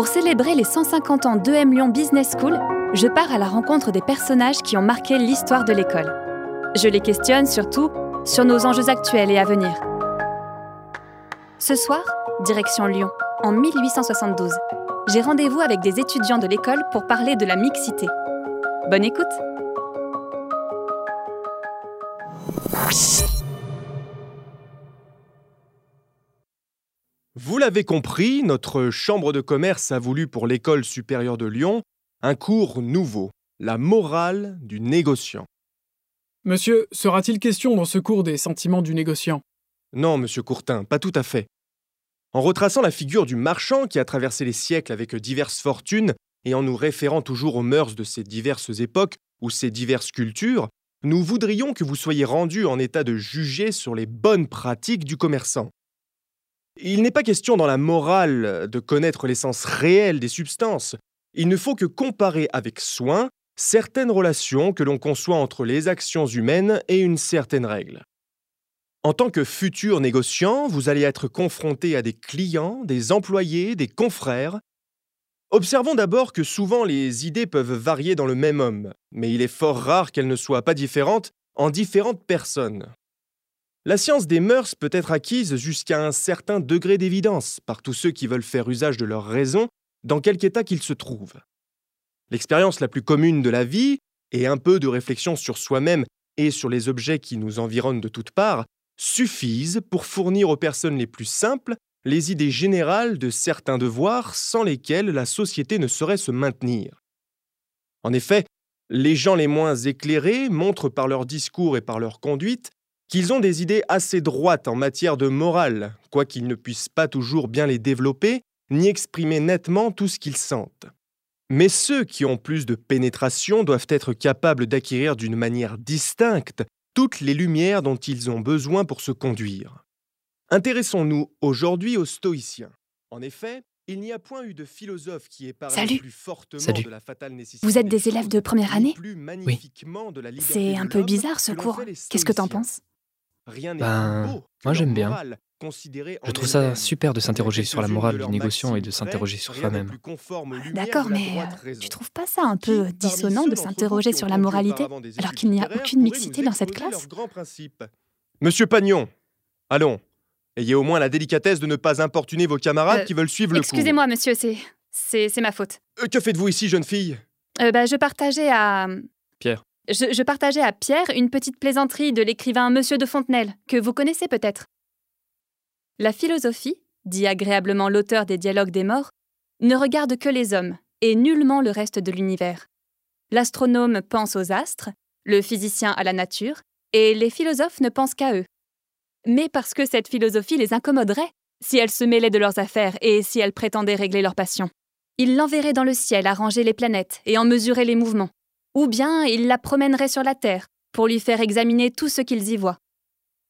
Pour célébrer les 150 ans d'EM Lyon Business School, je pars à la rencontre des personnages qui ont marqué l'histoire de l'école. Je les questionne surtout sur nos enjeux actuels et à venir. Ce soir, direction Lyon, en 1872. J'ai rendez-vous avec des étudiants de l'école pour parler de la mixité. Bonne écoute Vous l'avez compris, notre chambre de commerce a voulu pour l'école supérieure de Lyon un cours nouveau, la morale du négociant. Monsieur, sera-t-il question dans ce cours des sentiments du négociant? Non, monsieur Courtin, pas tout à fait. En retraçant la figure du marchand qui a traversé les siècles avec diverses fortunes et en nous référant toujours aux mœurs de ces diverses époques ou ces diverses cultures, nous voudrions que vous soyez rendu en état de juger sur les bonnes pratiques du commerçant. Il n'est pas question dans la morale de connaître l'essence réelle des substances. Il ne faut que comparer avec soin certaines relations que l'on conçoit entre les actions humaines et une certaine règle. En tant que futur négociant, vous allez être confronté à des clients, des employés, des confrères. Observons d'abord que souvent les idées peuvent varier dans le même homme, mais il est fort rare qu'elles ne soient pas différentes en différentes personnes. La science des mœurs peut être acquise jusqu'à un certain degré d'évidence par tous ceux qui veulent faire usage de leur raison dans quelque état qu'ils se trouvent. L'expérience la plus commune de la vie, et un peu de réflexion sur soi-même et sur les objets qui nous environnent de toutes parts, suffisent pour fournir aux personnes les plus simples les idées générales de certains devoirs sans lesquels la société ne saurait se maintenir. En effet, les gens les moins éclairés montrent par leur discours et par leur conduite qu'ils ont des idées assez droites en matière de morale, quoiqu'ils ne puissent pas toujours bien les développer, ni exprimer nettement tout ce qu'ils sentent. Mais ceux qui ont plus de pénétration doivent être capables d'acquérir d'une manière distincte toutes les lumières dont ils ont besoin pour se conduire. Intéressons-nous aujourd'hui aux stoïciens. En effet, il n'y a point eu de philosophe qui ait parlé Salut. plus fortement Salut. de la fatale nécessité Vous êtes des des élèves de première année? liberté C'est un peu bizarre ce cours. Qu'est-ce que t'en penses? Rien n'est Ben, beau moi, j'aime bien. Je trouve ça super de s'interroger sur la morale du négociant et de s'interroger sur soi-même. lumières D'accord, mais euh, tu trouves pas ça un peu dissonant de s'interroger sur la moralité alors qu'il n'y a aucune mixité dans cette classe Monsieur Pagnon, allons. Ayez au moins la délicatesse de ne pas importuner vos camarades Euh, qui veulent suivre le cours. Excusez-moi, monsieur, c'est. C'est c'est ma faute. Euh, que faites-vous ici, jeune fille? Euh, bah, je partageais à. Pierre. Je, partageais à Pierre une petite plaisanterie de l'écrivain Monsieur de Fontenelle, que vous connaissez peut-être. La philosophie, dit agréablement l'auteur des Dialogues des morts, ne regarde que les hommes et nullement le reste de l'univers. L'astronome pense aux astres, le physicien à la nature, et les philosophes ne pensent qu'à eux. Mais parce que cette philosophie les incommoderait si elle se mêlait de leurs affaires et si elle prétendait régler leurs passions. Ils l'enverraient dans le ciel à ranger les planètes et en mesurer les mouvements. Ou bien ils la promèneraient sur la Terre pour lui faire examiner tout ce qu'ils y voient.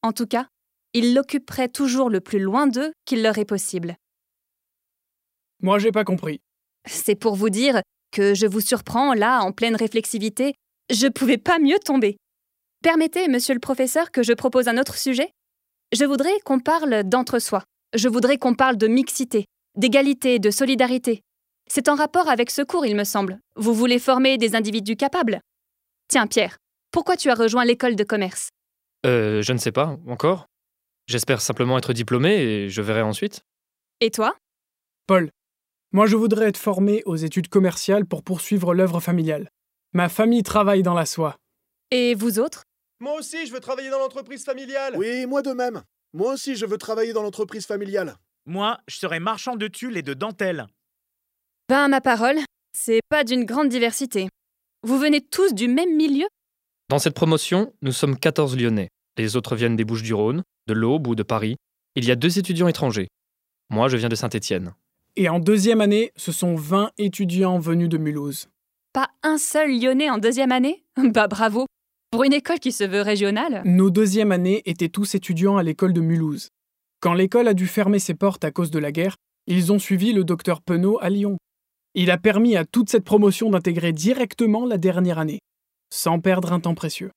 En tout cas, ils l'occuperaient toujours le plus loin d'eux qu'il leur est possible. Moi, j'ai pas compris. C'est pour vous dire que je vous surprends là, en pleine réflexivité. Je pouvais pas mieux tomber. Permettez, monsieur le professeur, que je propose un autre sujet Je voudrais qu'on parle d'entre-soi. Je voudrais qu'on parle de mixité, d'égalité, de solidarité. C'est en rapport avec ce cours, il me semble. Vous voulez former des individus capables Tiens, Pierre, pourquoi tu as rejoint l'école de commerce? Euh, je ne sais pas, encore. J'espère simplement être diplômé et je verrai ensuite. Et toi? Paul, moi je voudrais être formé aux études commerciales pour poursuivre l'œuvre familiale. Ma famille travaille dans la soie. Et vous autres? Moi aussi, je veux travailler dans l'entreprise familiale. Oui, moi de même. Moi aussi, je veux travailler dans l'entreprise familiale. Moi, je serai marchand de tulle et de dentelle. Ben, ma parole, c'est pas d'une grande diversité. Vous venez tous du même milieu? Dans cette promotion, nous sommes 14 Lyonnais. Les autres viennent des Bouches-du-Rhône, de l'Aube ou de Paris. Il y a deux étudiants étrangers. Moi, je viens de Saint-Étienne. Et en deuxième année, ce sont 20 étudiants venus de Mulhouse. Pas un seul lyonnais en deuxième année? Bah bravo Pour une école qui se veut régionale Nos deuxième années étaient tous étudiants à l'école de Mulhouse. Quand l'école a dû fermer ses portes à cause de la guerre, ils ont suivi le docteur Penaud à Lyon. Il a permis à toute cette promotion d'intégrer directement la dernière année, sans perdre un temps précieux.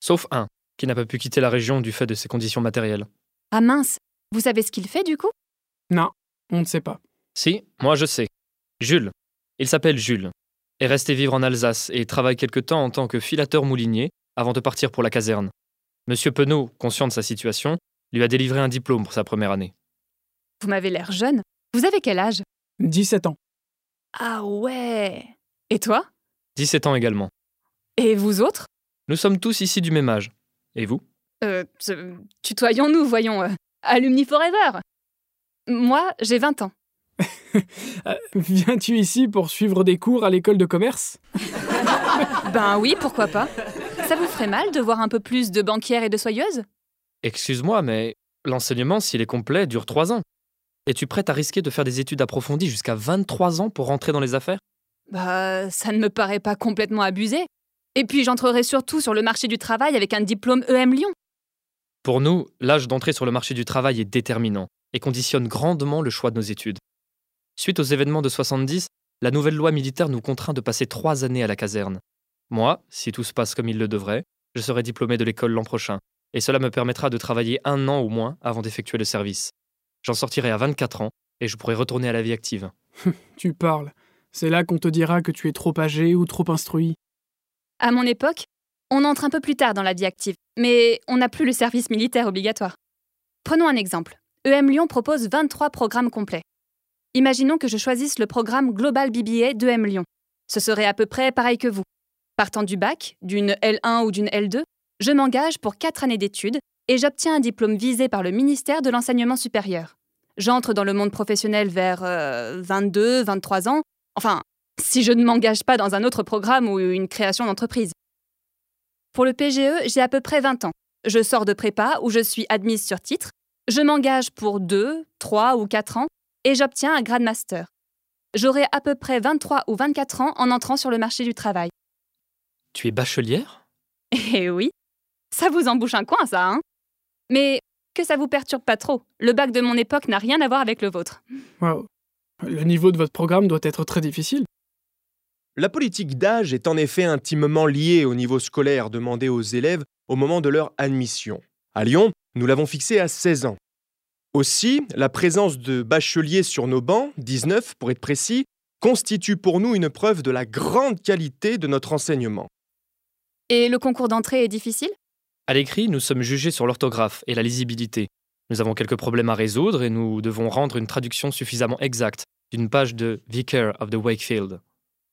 Sauf un, qui n'a pas pu quitter la région du fait de ses conditions matérielles. Ah mince Vous savez ce qu'il fait du coup? Non, on ne sait pas. Si, moi je sais. Jules. Il s'appelle Jules. Est resté vivre en Alsace et travaille quelque temps en tant que filateur moulinier avant de partir pour la caserne. Monsieur Penaud, conscient de sa situation, lui a délivré un diplôme pour sa première année. Vous m'avez l'air jeune. Vous avez quel âge? 17 ans. Ah ouais. Et toi? 17 ans également. Et vous autres? Nous sommes tous ici du même âge. Et vous? Euh, tutoyons-nous, voyons. euh, alumni forever. Moi, j'ai 20 ans. Euh, Viens-tu ici pour suivre des cours à l'école de commerce? Ben oui, pourquoi pas. Ça vous ferait mal de voir un peu plus de banquières et de soyeuses? Excuse-moi, mais l'enseignement, s'il est complet, dure 3 ans. Es-tu prête à risquer de faire des études approfondies jusqu'à 23 ans pour rentrer dans les affaires? Bah, ça ne me paraît pas complètement abusé. Et puis j'entrerai surtout sur le marché du travail avec un diplôme EM Lyon. Pour nous, l'âge d'entrée sur le marché du travail est déterminant et conditionne grandement le choix de nos études. Suite aux événements de 70, la nouvelle loi militaire nous contraint de passer trois années à la caserne. Moi, si tout se passe comme il le devrait, je serai diplômé de l'école l'an prochain, et cela me permettra de travailler un an au moins avant d'effectuer le service. J'en sortirai à 24 ans et je pourrai retourner à la vie active. Tu parles. C'est là qu'on te dira que tu es trop âgé ou trop instruit. À mon époque, on entre un peu plus tard dans la vie active, mais on n'a plus le service militaire obligatoire. Prenons un exemple. EM Lyon propose 23 programmes complets. Imaginons que je choisisse le programme Global BBA d'EM Lyon. Ce serait à peu près pareil que vous. Partant du bac, d'une L1 ou d'une L2, je m'engage pour 4 années d'études et j'obtiens un diplôme visé par le ministère de l'Enseignement supérieur. J'entre dans le monde professionnel vers euh, 22, 23 ans, enfin, si je ne m'engage pas dans un autre programme ou une création d'entreprise. Pour le PGE, j'ai à peu près 20 ans. Je sors de prépa où je suis admise sur titre, je m'engage pour 2, 3 ou 4 ans et j'obtiens un grade master. J'aurai à peu près 23 ou 24 ans en entrant sur le marché du travail. Tu es bachelière? Eh oui, ça vous embouche un coin, ça, hein? Mais que ça vous perturbe pas trop? Le bac de mon époque n'a rien à voir avec le vôtre. Waouh. Le niveau de votre programme doit être très difficile. La politique d'âge est en effet intimement liée au niveau scolaire demandé aux élèves au moment de leur admission. À Lyon, nous l'avons fixé à 16 ans. Aussi, la présence de bacheliers sur nos bancs, 19 pour être précis, constitue pour nous une preuve de la grande qualité de notre enseignement. Et le concours d'entrée est difficile? À l'écrit, nous sommes jugés sur l'orthographe et la lisibilité. Nous avons quelques problèmes à résoudre et nous devons rendre une traduction suffisamment exacte d'une page de Vicar of the Wakefield.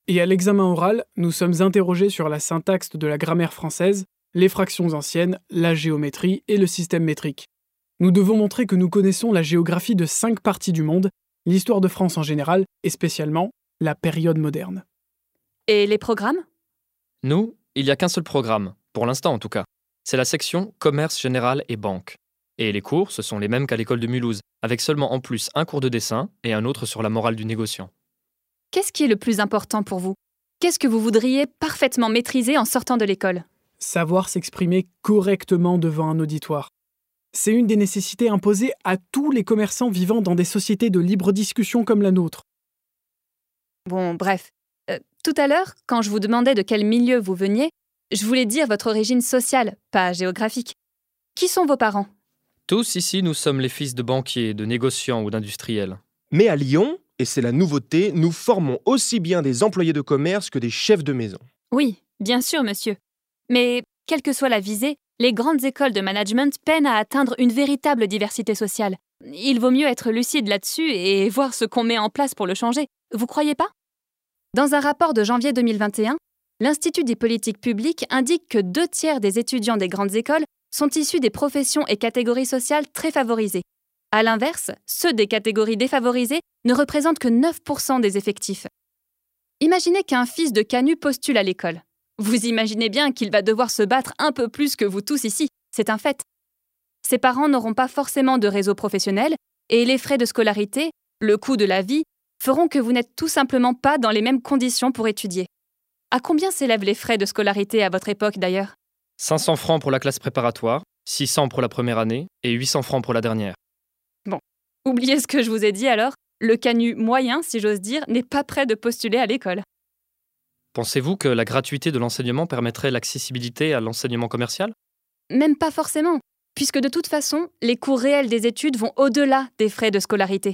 Et à l'examen oral, nous sommes interrogés sur la syntaxe de la grammaire française, les fractions anciennes, la géométrie et le système métrique. Nous devons montrer que nous connaissons la géographie de cinq parties du monde, l'histoire de France en général et spécialement la période moderne. Et les programmes? Nous, il n'y a qu'un seul programme, pour l'instant en tout cas. C'est la section Commerce général et banque. Et les cours, ce sont les mêmes qu'à l'école de Mulhouse, avec seulement en plus un cours de dessin et un autre sur la morale du négociant. Qu'est-ce qui est le plus important pour vous? Qu'est-ce que vous voudriez parfaitement maîtriser en sortant de l'école? Savoir s'exprimer correctement devant un auditoire. C'est une des nécessités imposées à tous les commerçants vivant dans des sociétés de libre discussion comme la nôtre. Bon, bref. Euh, tout à l'heure, quand je vous demandais de quel milieu vous veniez, je voulais dire votre origine sociale, pas géographique. Qui sont vos parents? Tous ici, nous sommes les fils de banquiers, de négociants ou d'industriels. Mais à Lyon, et c'est la nouveauté, nous formons aussi bien des employés de commerce que des chefs de maison. Oui, bien sûr, monsieur. Mais, quelle que soit la visée, les grandes écoles de management peinent à atteindre une véritable diversité sociale. Il vaut mieux être lucide là-dessus et voir ce qu'on met en place pour le changer. Vous croyez pas? Dans un rapport de janvier 2021, l'Institut des politiques publiques indique que deux tiers des étudiants des grandes écoles sont issus des professions et catégories sociales très favorisées. À l'inverse, ceux des catégories défavorisées ne représentent que 9% des effectifs. Imaginez qu'un fils de Canu postule à l'école. Vous imaginez bien qu'il va devoir se battre un peu plus que vous tous ici, c'est un fait. Ses parents n'auront pas forcément de réseau professionnel, et les frais de scolarité, le coût de la vie, feront que vous n'êtes tout simplement pas dans les mêmes conditions pour étudier. À combien s'élèvent les frais de scolarité à votre époque d'ailleurs? 500 francs pour la classe préparatoire, 600 pour la première année et 800 francs pour la dernière. Oubliez ce que je vous ai dit alors, le canu moyen, si j'ose dire, n'est pas prêt de postuler à l'école. Pensez-vous que la gratuité de l'enseignement permettrait l'accessibilité à l'enseignement commercial? Même pas forcément, puisque de toute façon, les coûts réels des études vont au-delà des frais de scolarité.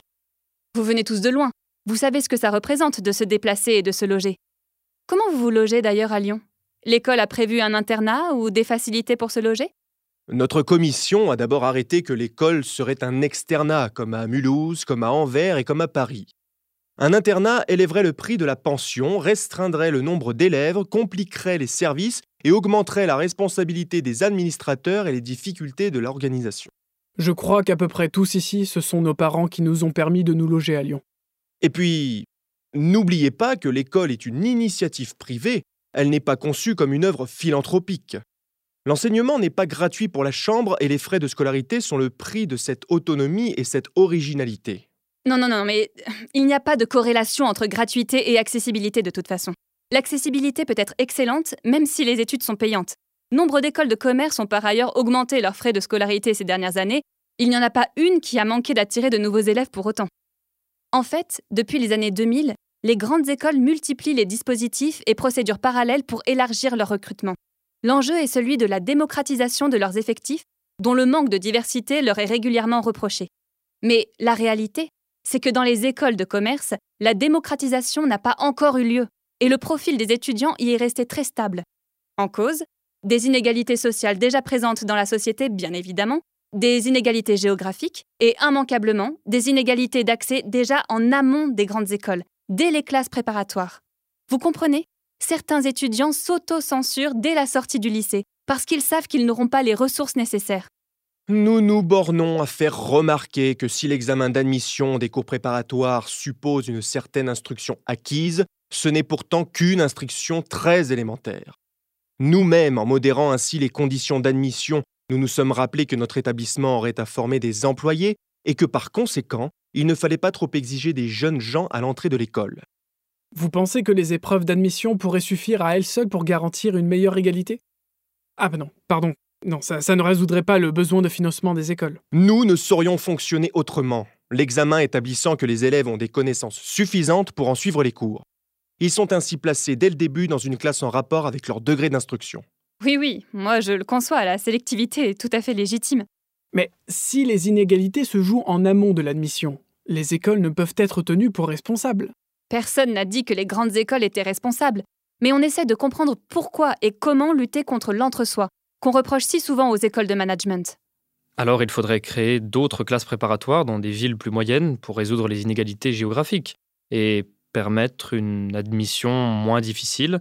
Vous venez tous de loin. Vous savez ce que ça représente de se déplacer et de se loger. Comment vous vous logez d'ailleurs à Lyon? L'école a prévu un internat ou des facilités pour se loger? Notre commission a d'abord arrêté que l'école serait un externat, comme à Mulhouse, comme à Anvers et comme à Paris. Un internat élèverait le prix de la pension, restreindrait le nombre d'élèves, compliquerait les services et augmenterait la responsabilité des administrateurs et les difficultés de l'organisation. Je crois qu'à peu près tous ici, ce sont nos parents qui nous ont permis de nous loger à Lyon. Et puis, n'oubliez pas que l'école est une initiative privée, elle n'est pas conçue comme une œuvre philanthropique. L'enseignement n'est pas gratuit pour la chambre et les frais de scolarité sont le prix de cette autonomie et cette originalité. Non, non, non, mais il n'y a pas de corrélation entre gratuité et accessibilité de toute façon. L'accessibilité peut être excellente, même si les études sont payantes. Nombre d'écoles de commerce ont par ailleurs augmenté leurs frais de scolarité ces dernières années. Il n'y en a pas une qui a manqué d'attirer de nouveaux élèves pour autant. En fait, depuis les années 2000, les grandes écoles multiplient les dispositifs et procédures parallèles pour élargir leur recrutement. L'enjeu est celui de la démocratisation de leurs effectifs, dont le manque de diversité leur est régulièrement reproché. Mais la réalité, c'est que dans les écoles de commerce, la démocratisation n'a pas encore eu lieu, et le profil des étudiants y est resté très stable. En cause, des inégalités sociales déjà présentes dans la société, bien évidemment, des inégalités géographiques et immanquablement des inégalités d'accès déjà en amont des grandes écoles, dès les classes préparatoires. Vous comprenez? Certains étudiants s'auto-censurent dès la sortie du lycée parce qu'ils savent qu'ils n'auront pas les ressources nécessaires. Nous nous bornons à faire remarquer que si l'examen d'admission des cours préparatoires suppose une certaine instruction acquise, ce n'est pourtant qu'une instruction très élémentaire. Nous-mêmes, en modérant ainsi les conditions d'admission, nous nous sommes rappelés que notre établissement aurait à former des employés et que par conséquent, il ne fallait pas trop exiger des jeunes gens à l'entrée de l'école. Vous pensez que les épreuves d'admission pourraient suffire à elles seules pour garantir une meilleure égalité? Ah ben non, pardon, non, ça, ça ne résoudrait pas le besoin de financement des écoles. Nous ne saurions fonctionner autrement, l'examen établissant que les élèves ont des connaissances suffisantes pour en suivre les cours. Ils sont ainsi placés dès le début dans une classe en rapport avec leur degré d'instruction. Oui, oui, moi je le conçois, la sélectivité est tout à fait légitime. Mais si les inégalités se jouent en amont de l'admission, les écoles ne peuvent être tenues pour responsables. Personne n'a dit que les grandes écoles étaient responsables, mais on essaie de comprendre pourquoi et comment lutter contre l'entre-soi, qu'on reproche si souvent aux écoles de management. Alors il faudrait créer d'autres classes préparatoires dans des villes plus moyennes pour résoudre les inégalités géographiques et permettre une admission moins difficile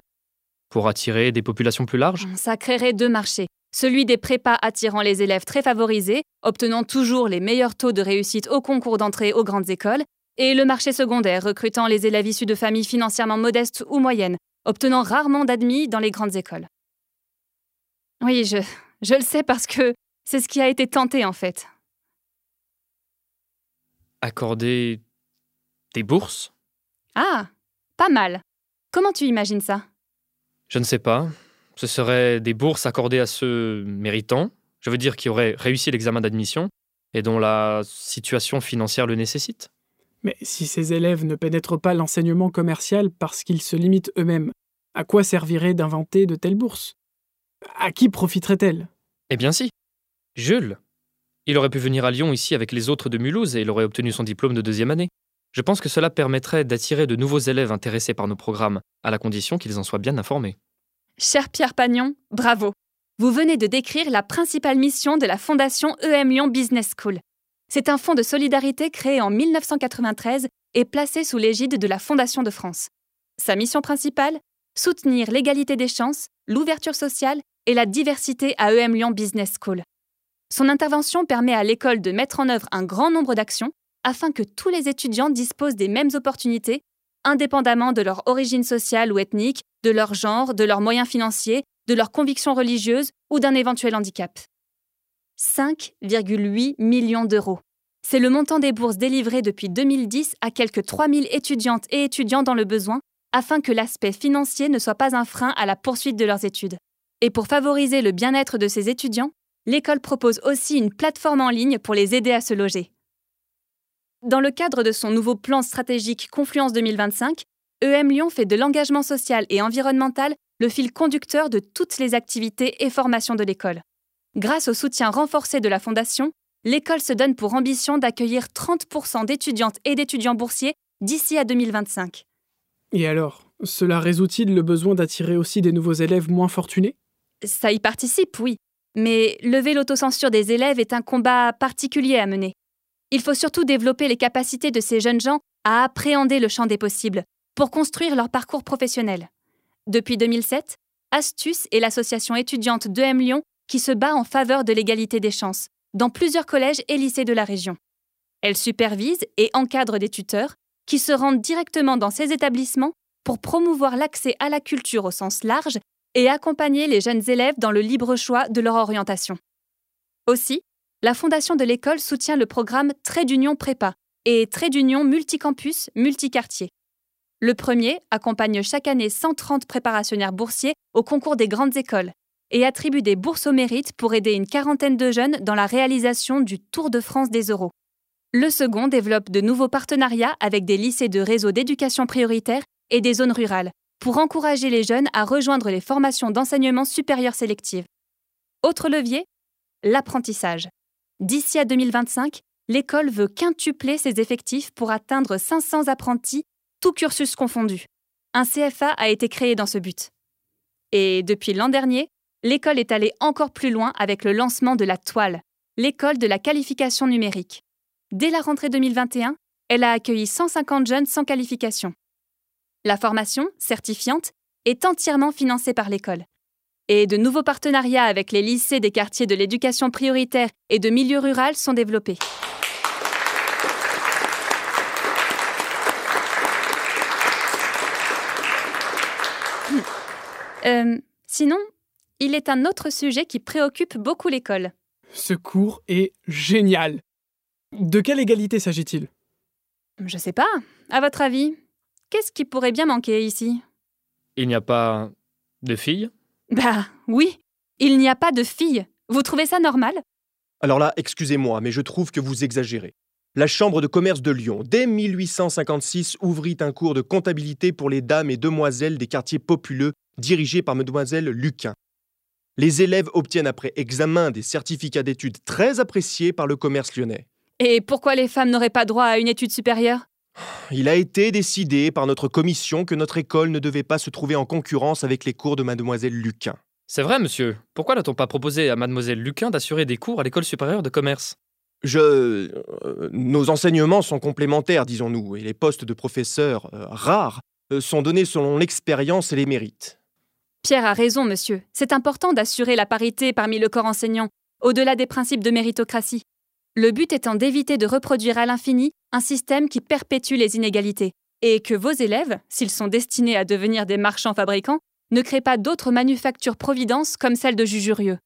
pour attirer des populations plus larges? Ça créerait deux marchés. Celui des prépas attirant les élèves très favorisés, obtenant toujours les meilleurs taux de réussite au concours d'entrée aux grandes écoles, et le marché secondaire recrutant les élèves issus de familles financièrement modestes ou moyennes, obtenant rarement d'admis dans les grandes écoles. Oui, je, je le sais parce que c'est ce qui a été tenté en fait. Accorder des bourses? Ah, pas mal. Comment tu imagines ça? Je ne sais pas. Ce seraient des bourses accordées à ceux méritants, je veux dire qui auraient réussi l'examen d'admission et dont la situation financière le nécessite. Mais si ces élèves ne pénètrent pas l'enseignement commercial parce qu'ils se limitent eux-mêmes, à quoi servirait d'inventer de telles bourses? À qui profiterait-elle Eh bien si. Jules. Il aurait pu venir à Lyon ici avec les autres de Mulhouse et il aurait obtenu son diplôme de deuxième année. Je pense que cela permettrait d'attirer de nouveaux élèves intéressés par nos programmes, à la condition qu'ils en soient bien informés. Cher Pierre Pagnon, bravo. Vous venez de décrire la principale mission de la Fondation EM Lyon Business School. C'est un fonds de solidarité créé en 1993 et placé sous l'égide de la Fondation de France. Sa mission principale Soutenir l'égalité des chances, l'ouverture sociale et la diversité à EM Lyon Business School. Son intervention permet à l'école de mettre en œuvre un grand nombre d'actions afin que tous les étudiants disposent des mêmes opportunités, indépendamment de leur origine sociale ou ethnique, de leur genre, de leurs moyens financiers, de leurs convictions religieuses ou d'un éventuel handicap. 5,8 millions d'euros. C'est le montant des bourses délivrées depuis 2010 à quelques 3000 étudiantes et étudiants dans le besoin, afin que l'aspect financier ne soit pas un frein à la poursuite de leurs études. Et pour favoriser le bien-être de ces étudiants, l'école propose aussi une plateforme en ligne pour les aider à se loger. Dans le cadre de son nouveau plan stratégique Confluence 2025, EM Lyon fait de l'engagement social et environnemental le fil conducteur de toutes les activités et formations de l'école. Grâce au soutien renforcé de la Fondation, l'école se donne pour ambition d'accueillir 30% d'étudiantes et d'étudiants boursiers d'ici à 2025. Et alors, cela résout-il le besoin d'attirer aussi des nouveaux élèves moins fortunés? Ça y participe, oui. Mais lever l'autocensure des élèves est un combat particulier à mener. Il faut surtout développer les capacités de ces jeunes gens à appréhender le champ des possibles pour construire leur parcours professionnel. Depuis 2007, Astus est l'association étudiante de M Lyon qui se bat en faveur de l'égalité des chances dans plusieurs collèges et lycées de la région. Elle supervise et encadre des tuteurs qui se rendent directement dans ces établissements pour promouvoir l'accès à la culture au sens large et accompagner les jeunes élèves dans le libre choix de leur orientation. Aussi, la fondation de l'école soutient le programme Trait d'Union Prépa et Trait d'Union Multicampus Multicartier. Le premier accompagne chaque année 130 préparationnaires boursiers au concours des grandes écoles et attribue des bourses au mérite pour aider une quarantaine de jeunes dans la réalisation du Tour de France des euros. Le second développe de nouveaux partenariats avec des lycées de réseau d'éducation prioritaire et des zones rurales pour encourager les jeunes à rejoindre les formations d'enseignement supérieur sélectives. Autre levier L'apprentissage. D'ici à 2025, l'école veut quintupler ses effectifs pour atteindre 500 apprentis, tous cursus confondus. Un CFA a été créé dans ce but. Et depuis l'an dernier, l'école est allée encore plus loin avec le lancement de la Toile, l'école de la qualification numérique. Dès la rentrée 2021, elle a accueilli 150 jeunes sans qualification. La formation, certifiante, est entièrement financée par l'école. Et de nouveaux partenariats avec les lycées des quartiers de l'éducation prioritaire et de milieu rural sont développés. Euh, sinon, il est un autre sujet qui préoccupe beaucoup l'école. Ce cours est génial. De quelle égalité s'agit-il? Je sais pas. À votre avis, qu'est-ce qui pourrait bien manquer ici? Il n'y a pas de filles Bah oui, il n'y a pas de filles. Vous trouvez ça normal? Alors là, excusez-moi, mais je trouve que vous exagérez. La Chambre de commerce de Lyon, dès 1856, ouvrit un cours de comptabilité pour les dames et demoiselles des quartiers populeux dirigé par mademoiselle Luquin. Les élèves obtiennent après examen des certificats d'études très appréciés par le commerce lyonnais. Et pourquoi les femmes n'auraient pas droit à une étude supérieure? Il a été décidé par notre commission que notre école ne devait pas se trouver en concurrence avec les cours de mademoiselle Luquin. C'est vrai, monsieur. Pourquoi n'a-t-on pas proposé à mademoiselle Luquin d'assurer des cours à l'école supérieure de commerce? Je. euh, nos enseignements sont complémentaires, disons-nous, et les postes de professeurs euh, rares euh, sont donnés selon l'expérience et les mérites. Pierre a raison, monsieur. C'est important d'assurer la parité parmi le corps enseignant, au-delà des principes de méritocratie. Le but étant d'éviter de reproduire à l'infini un système qui perpétue les inégalités, et que vos élèves, s'ils sont destinés à devenir des marchands fabricants, ne créent pas d'autres manufactures-providence comme celle de Jujurieux.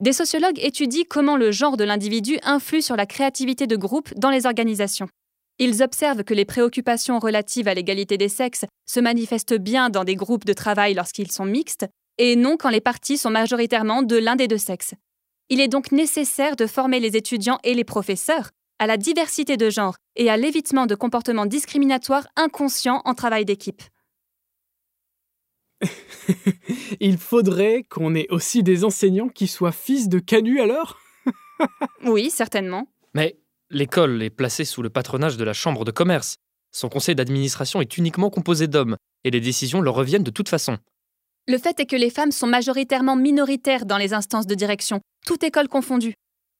Des sociologues étudient comment le genre de l'individu influe sur la créativité de groupe dans les organisations. Ils observent que les préoccupations relatives à l'égalité des sexes se manifestent bien dans des groupes de travail lorsqu'ils sont mixtes, et non quand les parties sont majoritairement de l'un des deux sexes. Il est donc nécessaire de former les étudiants et les professeurs à la diversité de genre et à l'évitement de comportements discriminatoires inconscients en travail d'équipe. Il faudrait qu'on ait aussi des enseignants qui soient fils de Canu alors? Oui, certainement. Mais l'école est placée sous le patronage de la Chambre de commerce. Son conseil d'administration est uniquement composé d'hommes, et les décisions leur reviennent de toute façon. Le fait est que les femmes sont majoritairement minoritaires dans les instances de direction, toute école confondue.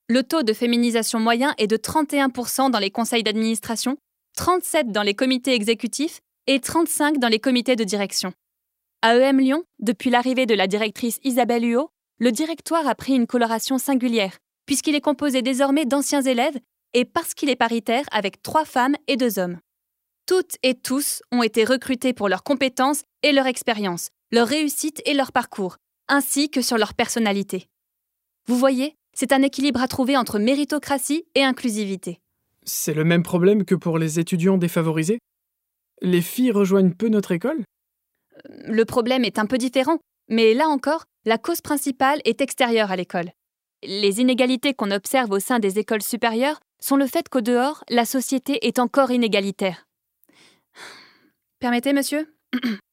Le taux de féminisation moyen est de 31% dans les conseils d'administration, 37% dans les comités exécutifs et 35% dans les comités de direction. À EM Lyon, depuis l'arrivée de la directrice Isabelle Huot, le directoire a pris une coloration singulière, puisqu'il est composé désormais d'anciens élèves et parce qu'il est paritaire avec trois femmes et deux hommes. Toutes et tous ont été recrutés pour leurs compétences et leur expérience, leur réussite et leur parcours, ainsi que sur leur personnalité. Vous voyez, c'est un équilibre à trouver entre méritocratie et inclusivité. C'est le même problème que pour les étudiants défavorisés? Les filles rejoignent peu notre école? Le problème est un peu différent, mais là encore, la cause principale est extérieure à l'école. Les inégalités qu'on observe au sein des écoles supérieures sont le fait qu'au dehors, la société est encore inégalitaire. Permettez, monsieur?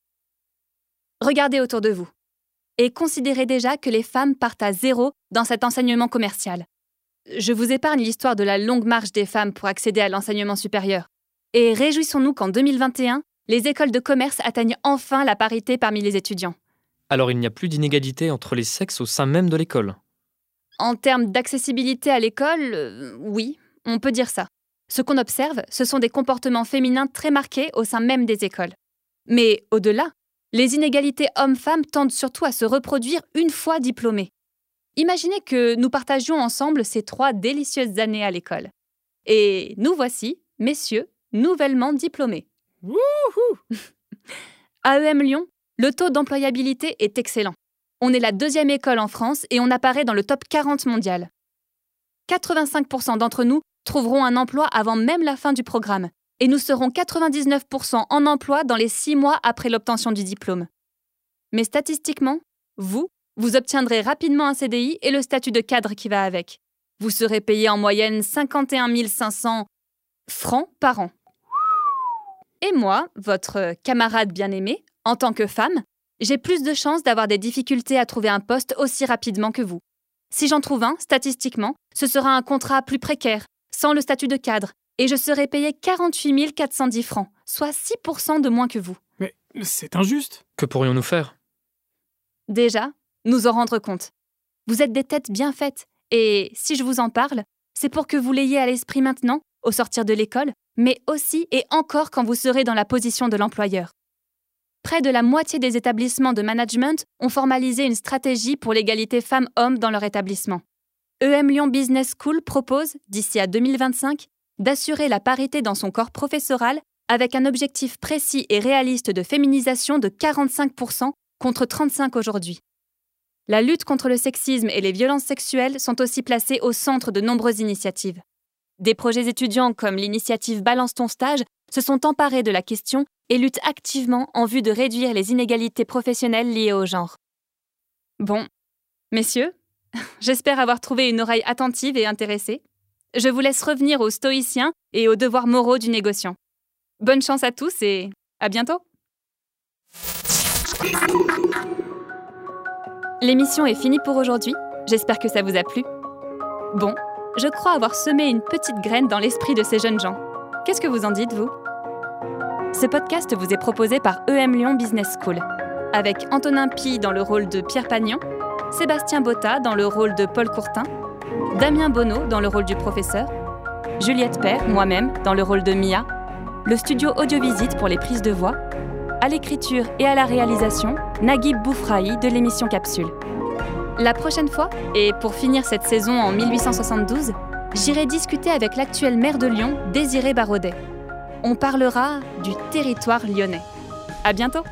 Regardez autour de vous et considérez déjà que les femmes partent à zéro dans cet enseignement commercial. Je vous épargne l'histoire de la longue marche des femmes pour accéder à l'enseignement supérieur. Et réjouissons-nous qu'en 2021, les écoles de commerce atteignent enfin la parité parmi les étudiants. Alors il n'y a plus d'inégalité entre les sexes au sein même de l'école. En termes d'accessibilité à l'école, euh, oui, on peut dire ça. Ce qu'on observe, ce sont des comportements féminins très marqués au sein même des écoles. Mais au-delà, les inégalités hommes-femmes tendent surtout à se reproduire une fois diplômés. Imaginez que nous partagions ensemble ces trois délicieuses années à l'école. Et nous voici, messieurs, nouvellement diplômés. Wouhou À EM Lyon, le taux d'employabilité est excellent. On est la deuxième école en France et on apparaît dans le top 40 mondial. 85% d'entre nous trouveront un emploi avant même la fin du programme, et nous serons 99% en emploi dans les six mois après l'obtention du diplôme. Mais statistiquement, vous, vous obtiendrez rapidement un CDI et le statut de cadre qui va avec. Vous serez payé en moyenne 51 500 francs par an. Et moi, votre camarade bien-aimé, en tant que femme, j'ai plus de chances d'avoir des difficultés à trouver un poste aussi rapidement que vous. Si j'en trouve un, statistiquement, ce sera un contrat plus précaire, sans le statut de cadre, et je serai payé 48 410 francs, soit 6% de moins que vous. Mais c'est injuste. Que pourrions-nous faire? Déjà, nous en rendre compte. Vous êtes des têtes bien faites, et si je vous en parle, c'est pour que vous l'ayez à l'esprit maintenant, au sortir de l'école, mais aussi et encore quand vous serez dans la position de l'employeur. Près de la moitié des établissements de management ont formalisé une stratégie pour l'égalité femmes-hommes dans leur établissement. EM Lyon Business School propose, d'ici à 2025, d'assurer la parité dans son corps professoral avec un objectif précis et réaliste de féminisation de 45% contre 35% aujourd'hui. La lutte contre le sexisme et les violences sexuelles sont aussi placées au centre de nombreuses initiatives. Des projets étudiants comme l'initiative Balance ton stage se sont emparés de la question et luttent activement en vue de réduire les inégalités professionnelles liées au genre. Bon, messieurs, j'espère avoir trouvé une oreille attentive et intéressée. Je vous laisse revenir aux stoïciens et aux devoirs moraux du négociant. Bonne chance à tous et à bientôt. L'émission est finie pour aujourd'hui. J'espère que ça vous a plu. Bon, je crois avoir semé une petite graine dans l'esprit de ces jeunes gens. Qu'est-ce que vous en dites, vous? Ce podcast vous est proposé par EM Lyon Business School, avec Antonin Pi dans le rôle de Pierre Pagnon, Sébastien Botta dans le rôle de Paul Courtin, Damien Bonneau dans le rôle du professeur, Juliette Père, moi-même, dans le rôle de Mia, le studio Audiovisite pour les prises de voix, à l'écriture et à la réalisation, Naguib Boufraï de l'émission Capsule. La prochaine fois, et pour finir cette saison en 1872, j'irai discuter avec l'actuel maire de Lyon, Désiré Barodet. On parlera du territoire lyonnais. À bientôt!